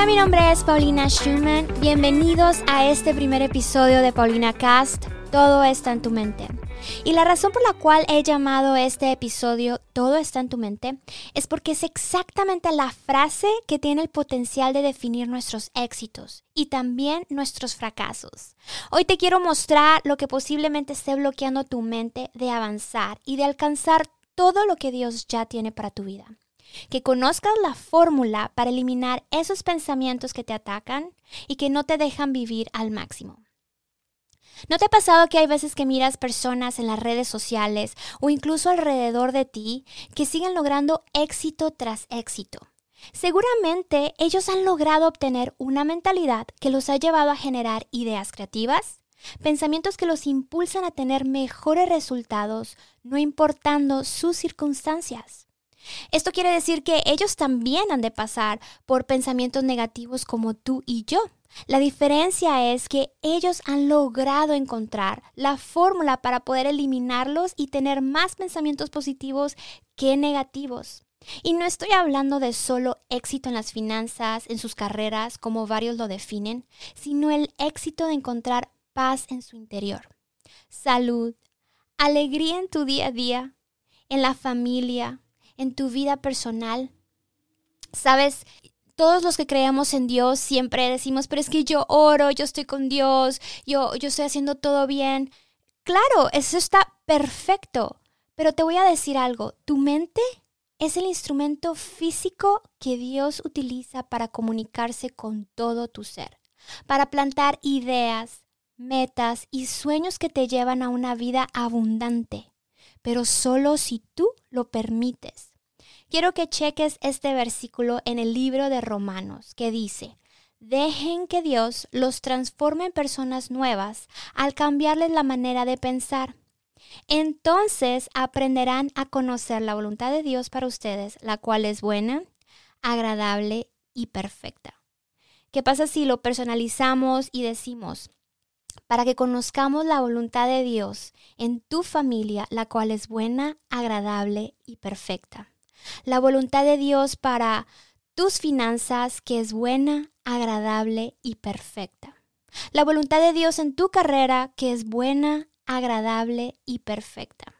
Hola, mi nombre es Paulina Schumann. Bienvenidos a este primer episodio de Paulina Cast. Todo está en tu mente. Y la razón por la cual he llamado este episodio Todo está en tu mente es porque es exactamente la frase que tiene el potencial de definir nuestros éxitos y también nuestros fracasos. Hoy te quiero mostrar lo que posiblemente esté bloqueando tu mente de avanzar y de alcanzar todo lo que Dios ya tiene para tu vida que conozcas la fórmula para eliminar esos pensamientos que te atacan y que no te dejan vivir al máximo. ¿No te ha pasado que hay veces que miras personas en las redes sociales o incluso alrededor de ti que siguen logrando éxito tras éxito? Seguramente ellos han logrado obtener una mentalidad que los ha llevado a generar ideas creativas, pensamientos que los impulsan a tener mejores resultados, no importando sus circunstancias. Esto quiere decir que ellos también han de pasar por pensamientos negativos como tú y yo. La diferencia es que ellos han logrado encontrar la fórmula para poder eliminarlos y tener más pensamientos positivos que negativos. Y no estoy hablando de solo éxito en las finanzas, en sus carreras, como varios lo definen, sino el éxito de encontrar paz en su interior, salud, alegría en tu día a día, en la familia, en tu vida personal. Sabes, todos los que creemos en Dios siempre decimos, pero es que yo oro, yo estoy con Dios, yo, yo estoy haciendo todo bien. Claro, eso está perfecto, pero te voy a decir algo, tu mente es el instrumento físico que Dios utiliza para comunicarse con todo tu ser, para plantar ideas, metas y sueños que te llevan a una vida abundante, pero solo si tú lo permites quiero que cheques este versículo en el libro de Romanos, que dice, Dejen que Dios los transforme en personas nuevas al cambiarles la manera de pensar. Entonces aprenderán a conocer la voluntad de Dios para ustedes, la cual es buena, agradable y perfecta. ¿Qué pasa si lo personalizamos y decimos, para que conozcamos la voluntad de Dios en tu familia, la cual es buena, agradable y perfecta? La voluntad de Dios para tus finanzas que es buena, agradable y perfecta. La voluntad de Dios en tu carrera que es buena, agradable y perfecta.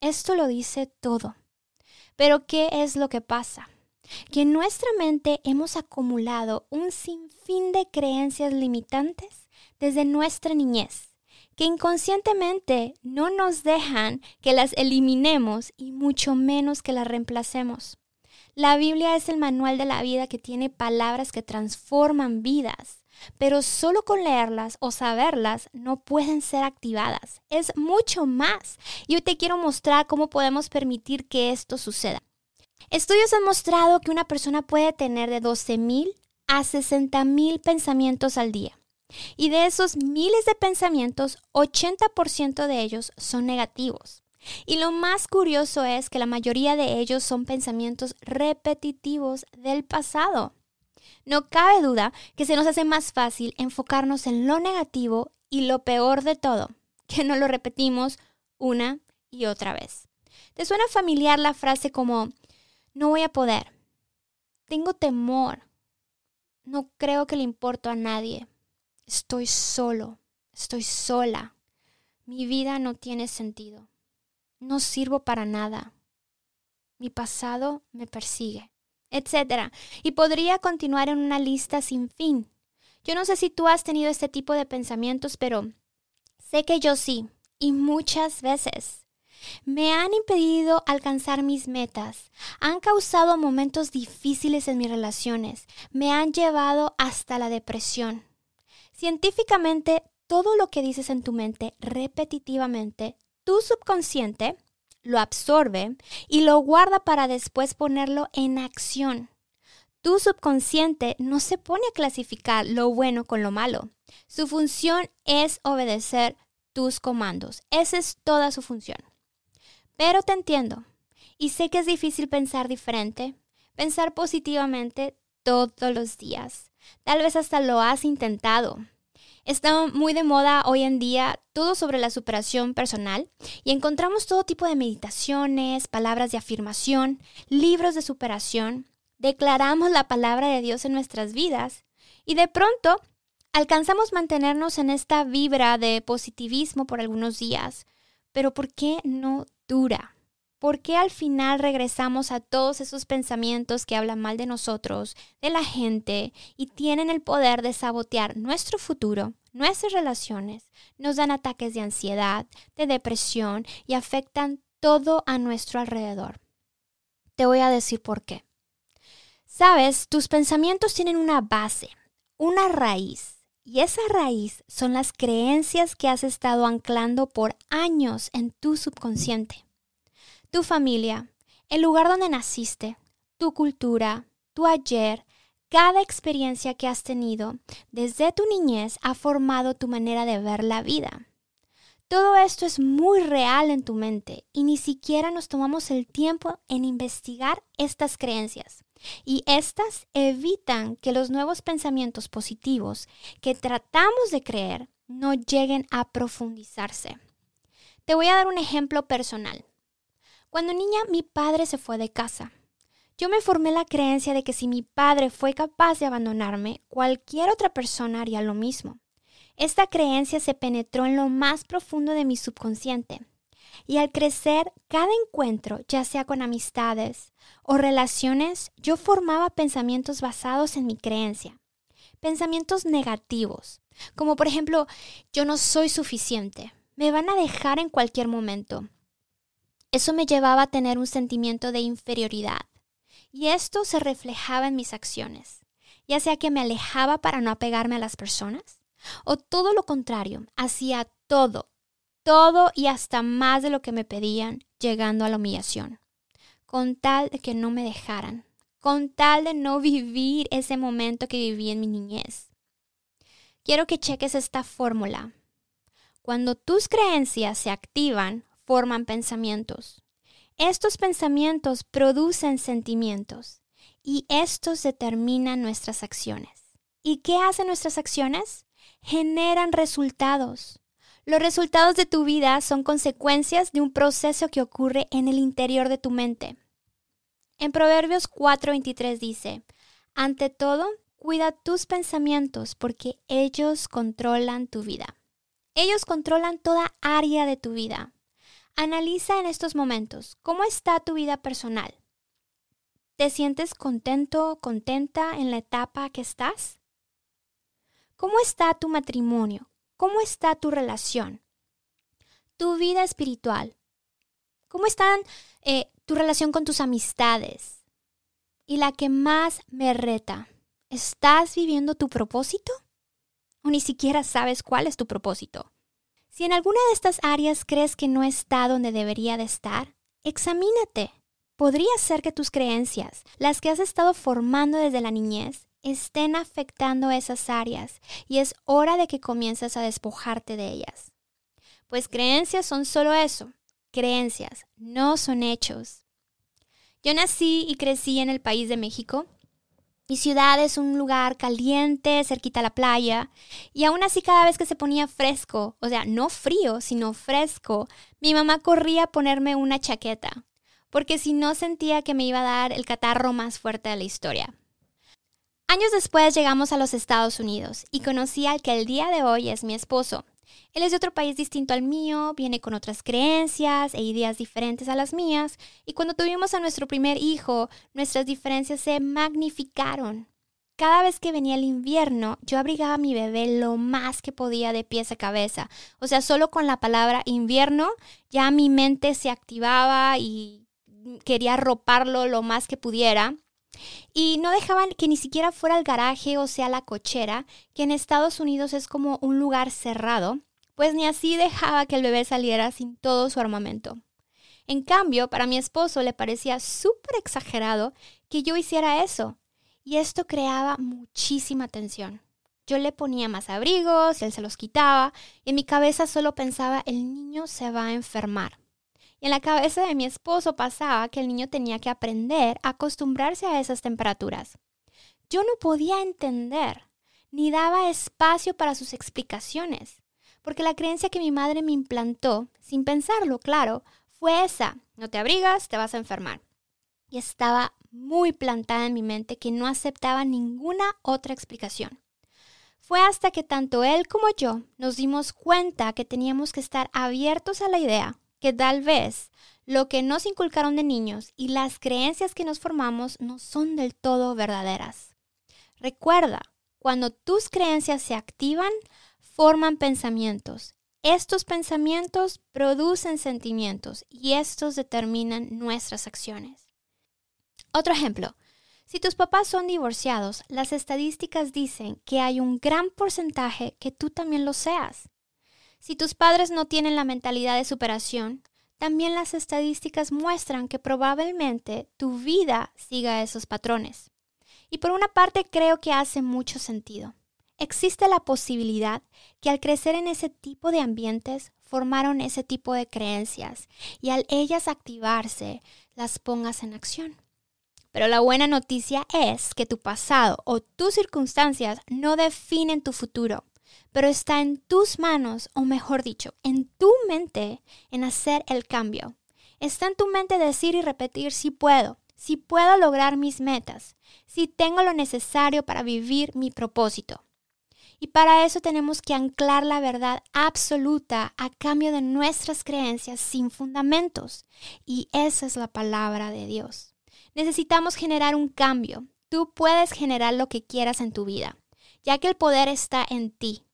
Esto lo dice todo. Pero ¿qué es lo que pasa? Que en nuestra mente hemos acumulado un sinfín de creencias limitantes desde nuestra niñez que inconscientemente no nos dejan que las eliminemos y mucho menos que las reemplacemos. La Biblia es el manual de la vida que tiene palabras que transforman vidas, pero solo con leerlas o saberlas no pueden ser activadas. Es mucho más. Y hoy te quiero mostrar cómo podemos permitir que esto suceda. Estudios han mostrado que una persona puede tener de 12.000 a 60.000 pensamientos al día. Y de esos miles de pensamientos, 80% de ellos son negativos. Y lo más curioso es que la mayoría de ellos son pensamientos repetitivos del pasado. No cabe duda que se nos hace más fácil enfocarnos en lo negativo y lo peor de todo, que no lo repetimos una y otra vez. ¿Te suena familiar la frase como, no voy a poder, tengo temor, no creo que le importo a nadie, Estoy solo, estoy sola. Mi vida no tiene sentido. No sirvo para nada. Mi pasado me persigue, etc. Y podría continuar en una lista sin fin. Yo no sé si tú has tenido este tipo de pensamientos, pero sé que yo sí, y muchas veces. Me han impedido alcanzar mis metas, han causado momentos difíciles en mis relaciones, me han llevado hasta la depresión. Científicamente, todo lo que dices en tu mente repetitivamente, tu subconsciente lo absorbe y lo guarda para después ponerlo en acción. Tu subconsciente no se pone a clasificar lo bueno con lo malo. Su función es obedecer tus comandos. Esa es toda su función. Pero te entiendo. Y sé que es difícil pensar diferente, pensar positivamente todos los días. Tal vez hasta lo has intentado. Está muy de moda hoy en día todo sobre la superación personal y encontramos todo tipo de meditaciones, palabras de afirmación, libros de superación, declaramos la palabra de Dios en nuestras vidas y de pronto alcanzamos mantenernos en esta vibra de positivismo por algunos días. Pero ¿por qué no dura? ¿Por qué al final regresamos a todos esos pensamientos que hablan mal de nosotros, de la gente, y tienen el poder de sabotear nuestro futuro, nuestras relaciones, nos dan ataques de ansiedad, de depresión y afectan todo a nuestro alrededor? Te voy a decir por qué. Sabes, tus pensamientos tienen una base, una raíz, y esa raíz son las creencias que has estado anclando por años en tu subconsciente tu familia, el lugar donde naciste, tu cultura, tu ayer, cada experiencia que has tenido desde tu niñez ha formado tu manera de ver la vida. Todo esto es muy real en tu mente y ni siquiera nos tomamos el tiempo en investigar estas creencias. Y estas evitan que los nuevos pensamientos positivos que tratamos de creer no lleguen a profundizarse. Te voy a dar un ejemplo personal. Cuando niña mi padre se fue de casa. Yo me formé la creencia de que si mi padre fue capaz de abandonarme, cualquier otra persona haría lo mismo. Esta creencia se penetró en lo más profundo de mi subconsciente. Y al crecer, cada encuentro, ya sea con amistades o relaciones, yo formaba pensamientos basados en mi creencia. Pensamientos negativos, como por ejemplo, yo no soy suficiente, me van a dejar en cualquier momento, eso me llevaba a tener un sentimiento de inferioridad. Y esto se reflejaba en mis acciones, ya sea que me alejaba para no apegarme a las personas, o todo lo contrario, hacía todo, todo y hasta más de lo que me pedían, llegando a la humillación, con tal de que no me dejaran, con tal de no vivir ese momento que viví en mi niñez. Quiero que cheques esta fórmula. Cuando tus creencias se activan, forman pensamientos. Estos pensamientos producen sentimientos y estos determinan nuestras acciones. ¿Y qué hacen nuestras acciones? Generan resultados. Los resultados de tu vida son consecuencias de un proceso que ocurre en el interior de tu mente. En Proverbios 4:23 dice, ante todo, cuida tus pensamientos porque ellos controlan tu vida. Ellos controlan toda área de tu vida. Analiza en estos momentos cómo está tu vida personal. ¿Te sientes contento, contenta en la etapa que estás? ¿Cómo está tu matrimonio? ¿Cómo está tu relación? Tu vida espiritual. ¿Cómo está eh, tu relación con tus amistades? Y la que más me reta, ¿estás viviendo tu propósito? ¿O ni siquiera sabes cuál es tu propósito? Si en alguna de estas áreas crees que no está donde debería de estar, examínate. Podría ser que tus creencias, las que has estado formando desde la niñez, estén afectando esas áreas y es hora de que comiences a despojarte de ellas. Pues creencias son solo eso, creencias, no son hechos. Yo nací y crecí en el país de México mi ciudad es un lugar caliente, cerquita a la playa, y aún así cada vez que se ponía fresco, o sea, no frío, sino fresco, mi mamá corría a ponerme una chaqueta, porque si no sentía que me iba a dar el catarro más fuerte de la historia. Años después llegamos a los Estados Unidos y conocí al que el día de hoy es mi esposo. Él es de otro país distinto al mío, viene con otras creencias e ideas diferentes a las mías, y cuando tuvimos a nuestro primer hijo, nuestras diferencias se magnificaron. Cada vez que venía el invierno, yo abrigaba a mi bebé lo más que podía de pies a cabeza. O sea, solo con la palabra invierno ya mi mente se activaba y quería arroparlo lo más que pudiera. Y no dejaban que ni siquiera fuera el garaje o sea la cochera, que en Estados Unidos es como un lugar cerrado, pues ni así dejaba que el bebé saliera sin todo su armamento. En cambio, para mi esposo le parecía súper exagerado que yo hiciera eso, y esto creaba muchísima tensión. Yo le ponía más abrigos, él se los quitaba, y en mi cabeza solo pensaba, el niño se va a enfermar. Y en la cabeza de mi esposo pasaba que el niño tenía que aprender a acostumbrarse a esas temperaturas. Yo no podía entender, ni daba espacio para sus explicaciones, porque la creencia que mi madre me implantó, sin pensarlo, claro, fue esa, no te abrigas, te vas a enfermar. y estaba muy plantada en mi mente que no aceptaba ninguna otra explicación. Fue hasta que tanto él como yo nos dimos cuenta que teníamos que estar abiertos a la idea que tal vez lo que nos inculcaron de niños y las creencias que nos formamos no son del todo verdaderas. Recuerda, cuando tus creencias se activan, forman pensamientos. Estos pensamientos producen sentimientos y estos determinan nuestras acciones. Otro ejemplo. Si tus papás son divorciados, las estadísticas dicen que hay un gran porcentaje que tú también lo seas. Si tus padres no tienen la mentalidad de superación, también las estadísticas muestran que probablemente tu vida siga esos patrones. Y por una parte creo que hace mucho sentido. Existe la posibilidad que al crecer en ese tipo de ambientes formaron ese tipo de creencias y al ellas activarse las pongas en acción. Pero la buena noticia es que tu pasado o tus circunstancias no definen tu futuro, pero está en tus manos, o mejor dicho, en tu mente, en hacer el cambio. Está en tu mente decir y repetir si puedo, si puedo lograr mis metas, si tengo lo necesario para vivir mi propósito. Y para eso tenemos que anclar la verdad absoluta a cambio de nuestras creencias sin fundamentos. Y esa es la palabra de Dios. Necesitamos generar un cambio. Tú puedes generar lo que quieras en tu vida, ya que el poder está en ti.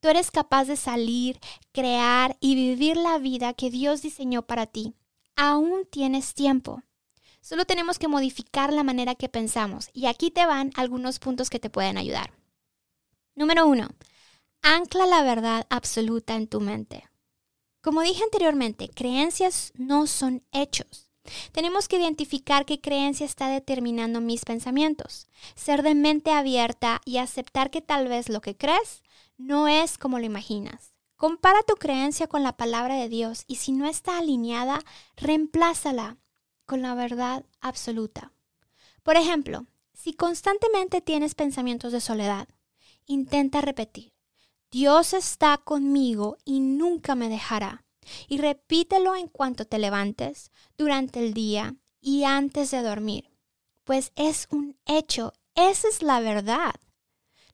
Tú eres capaz de salir, crear y vivir la vida que Dios diseñó para ti. Aún tienes tiempo. Solo tenemos que modificar la manera que pensamos y aquí te van algunos puntos que te pueden ayudar. Número uno, ancla la verdad absoluta en tu mente. Como dije anteriormente, creencias no son hechos. Tenemos que identificar qué creencia está determinando mis pensamientos, ser de mente abierta y aceptar que tal vez lo que crees no es como lo imaginas. Compara tu creencia con la palabra de Dios y si no está alineada, reemplázala con la verdad absoluta. Por ejemplo, si constantemente tienes pensamientos de soledad, intenta repetir, Dios está conmigo y nunca me dejará y repítelo en cuanto te levantes, durante el día y antes de dormir, pues es un hecho, esa es la verdad.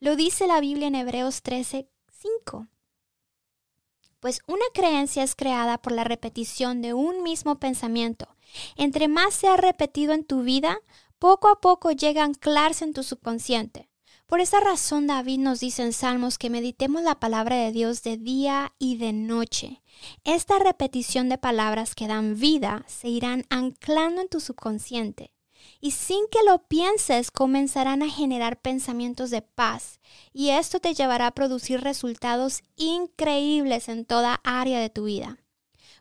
Lo dice la Biblia en Hebreos 13, 5. Pues una creencia es creada por la repetición de un mismo pensamiento. Entre más sea repetido en tu vida, poco a poco llega a anclarse en tu subconsciente. Por esa razón David nos dice en Salmos que meditemos la palabra de Dios de día y de noche. Esta repetición de palabras que dan vida se irán anclando en tu subconsciente y sin que lo pienses comenzarán a generar pensamientos de paz y esto te llevará a producir resultados increíbles en toda área de tu vida.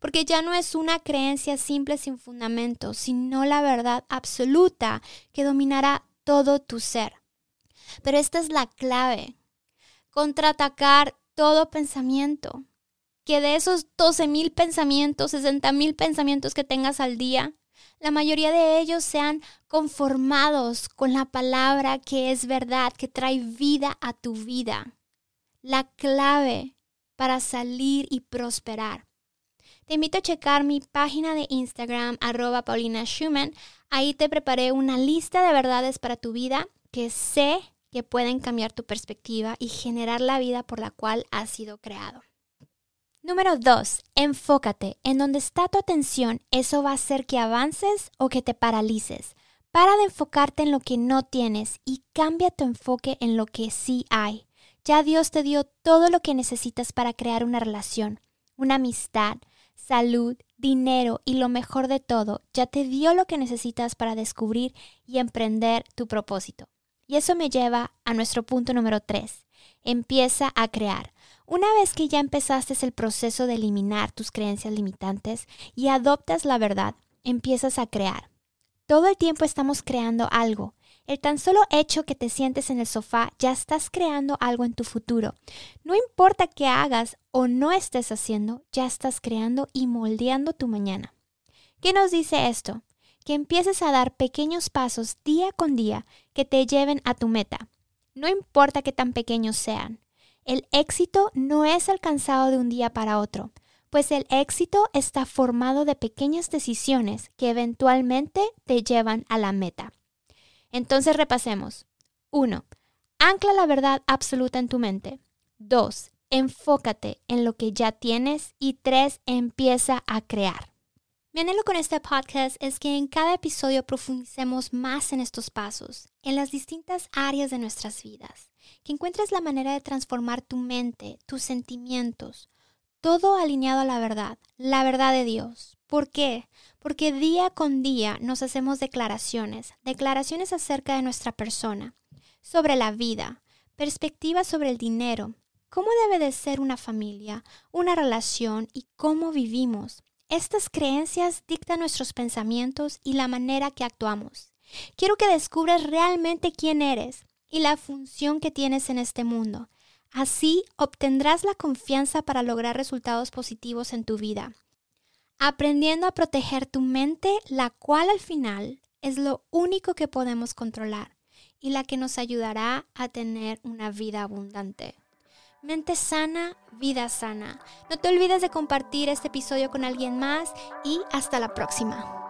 Porque ya no es una creencia simple sin fundamento, sino la verdad absoluta que dominará todo tu ser. Pero esta es la clave. Contraatacar todo pensamiento. Que de esos 12.000 pensamientos, 60.000 pensamientos que tengas al día, la mayoría de ellos sean conformados con la palabra que es verdad, que trae vida a tu vida. La clave para salir y prosperar. Te invito a checar mi página de Instagram, arroba Paulina Schumann. Ahí te preparé una lista de verdades para tu vida que sé que pueden cambiar tu perspectiva y generar la vida por la cual has sido creado. Número 2. Enfócate. En donde está tu atención, eso va a hacer que avances o que te paralices. Para de enfocarte en lo que no tienes y cambia tu enfoque en lo que sí hay. Ya Dios te dio todo lo que necesitas para crear una relación, una amistad, salud, dinero y lo mejor de todo, ya te dio lo que necesitas para descubrir y emprender tu propósito. Y eso me lleva a nuestro punto número 3. Empieza a crear. Una vez que ya empezaste el proceso de eliminar tus creencias limitantes y adoptas la verdad, empiezas a crear. Todo el tiempo estamos creando algo. El tan solo hecho que te sientes en el sofá, ya estás creando algo en tu futuro. No importa qué hagas o no estés haciendo, ya estás creando y moldeando tu mañana. ¿Qué nos dice esto? Que empieces a dar pequeños pasos día con día que te lleven a tu meta. No importa qué tan pequeños sean. El éxito no es alcanzado de un día para otro. pues el éxito está formado de pequeñas decisiones que eventualmente te llevan a la meta. Entonces repasemos. 1. Ancla la verdad absoluta en tu mente. 2. Enfócate en lo que ya tienes. Y 3. Empieza a crear. Mi anhelo con este podcast es que en cada episodio profundicemos más en estos pasos, en las distintas áreas de nuestras vidas, que encuentres la manera de transformar tu mente, tus sentimientos, todo alineado a la verdad, la verdad de Dios. ¿Por qué? Porque día con día nos hacemos declaraciones, declaraciones acerca de nuestra persona, sobre la vida, perspectivas sobre el dinero, cómo debe de ser una familia, una relación y cómo vivimos. Estas creencias dictan nuestros pensamientos y la manera que actuamos. Quiero que descubras realmente quién eres y la función que tienes en este mundo. Así obtendrás la confianza para lograr resultados positivos en tu vida, aprendiendo a proteger tu mente, la cual al final es lo único que podemos controlar y la que nos ayudará a tener una vida abundante. Mente sana, vida sana. No te olvides de compartir este episodio con alguien más y hasta la próxima.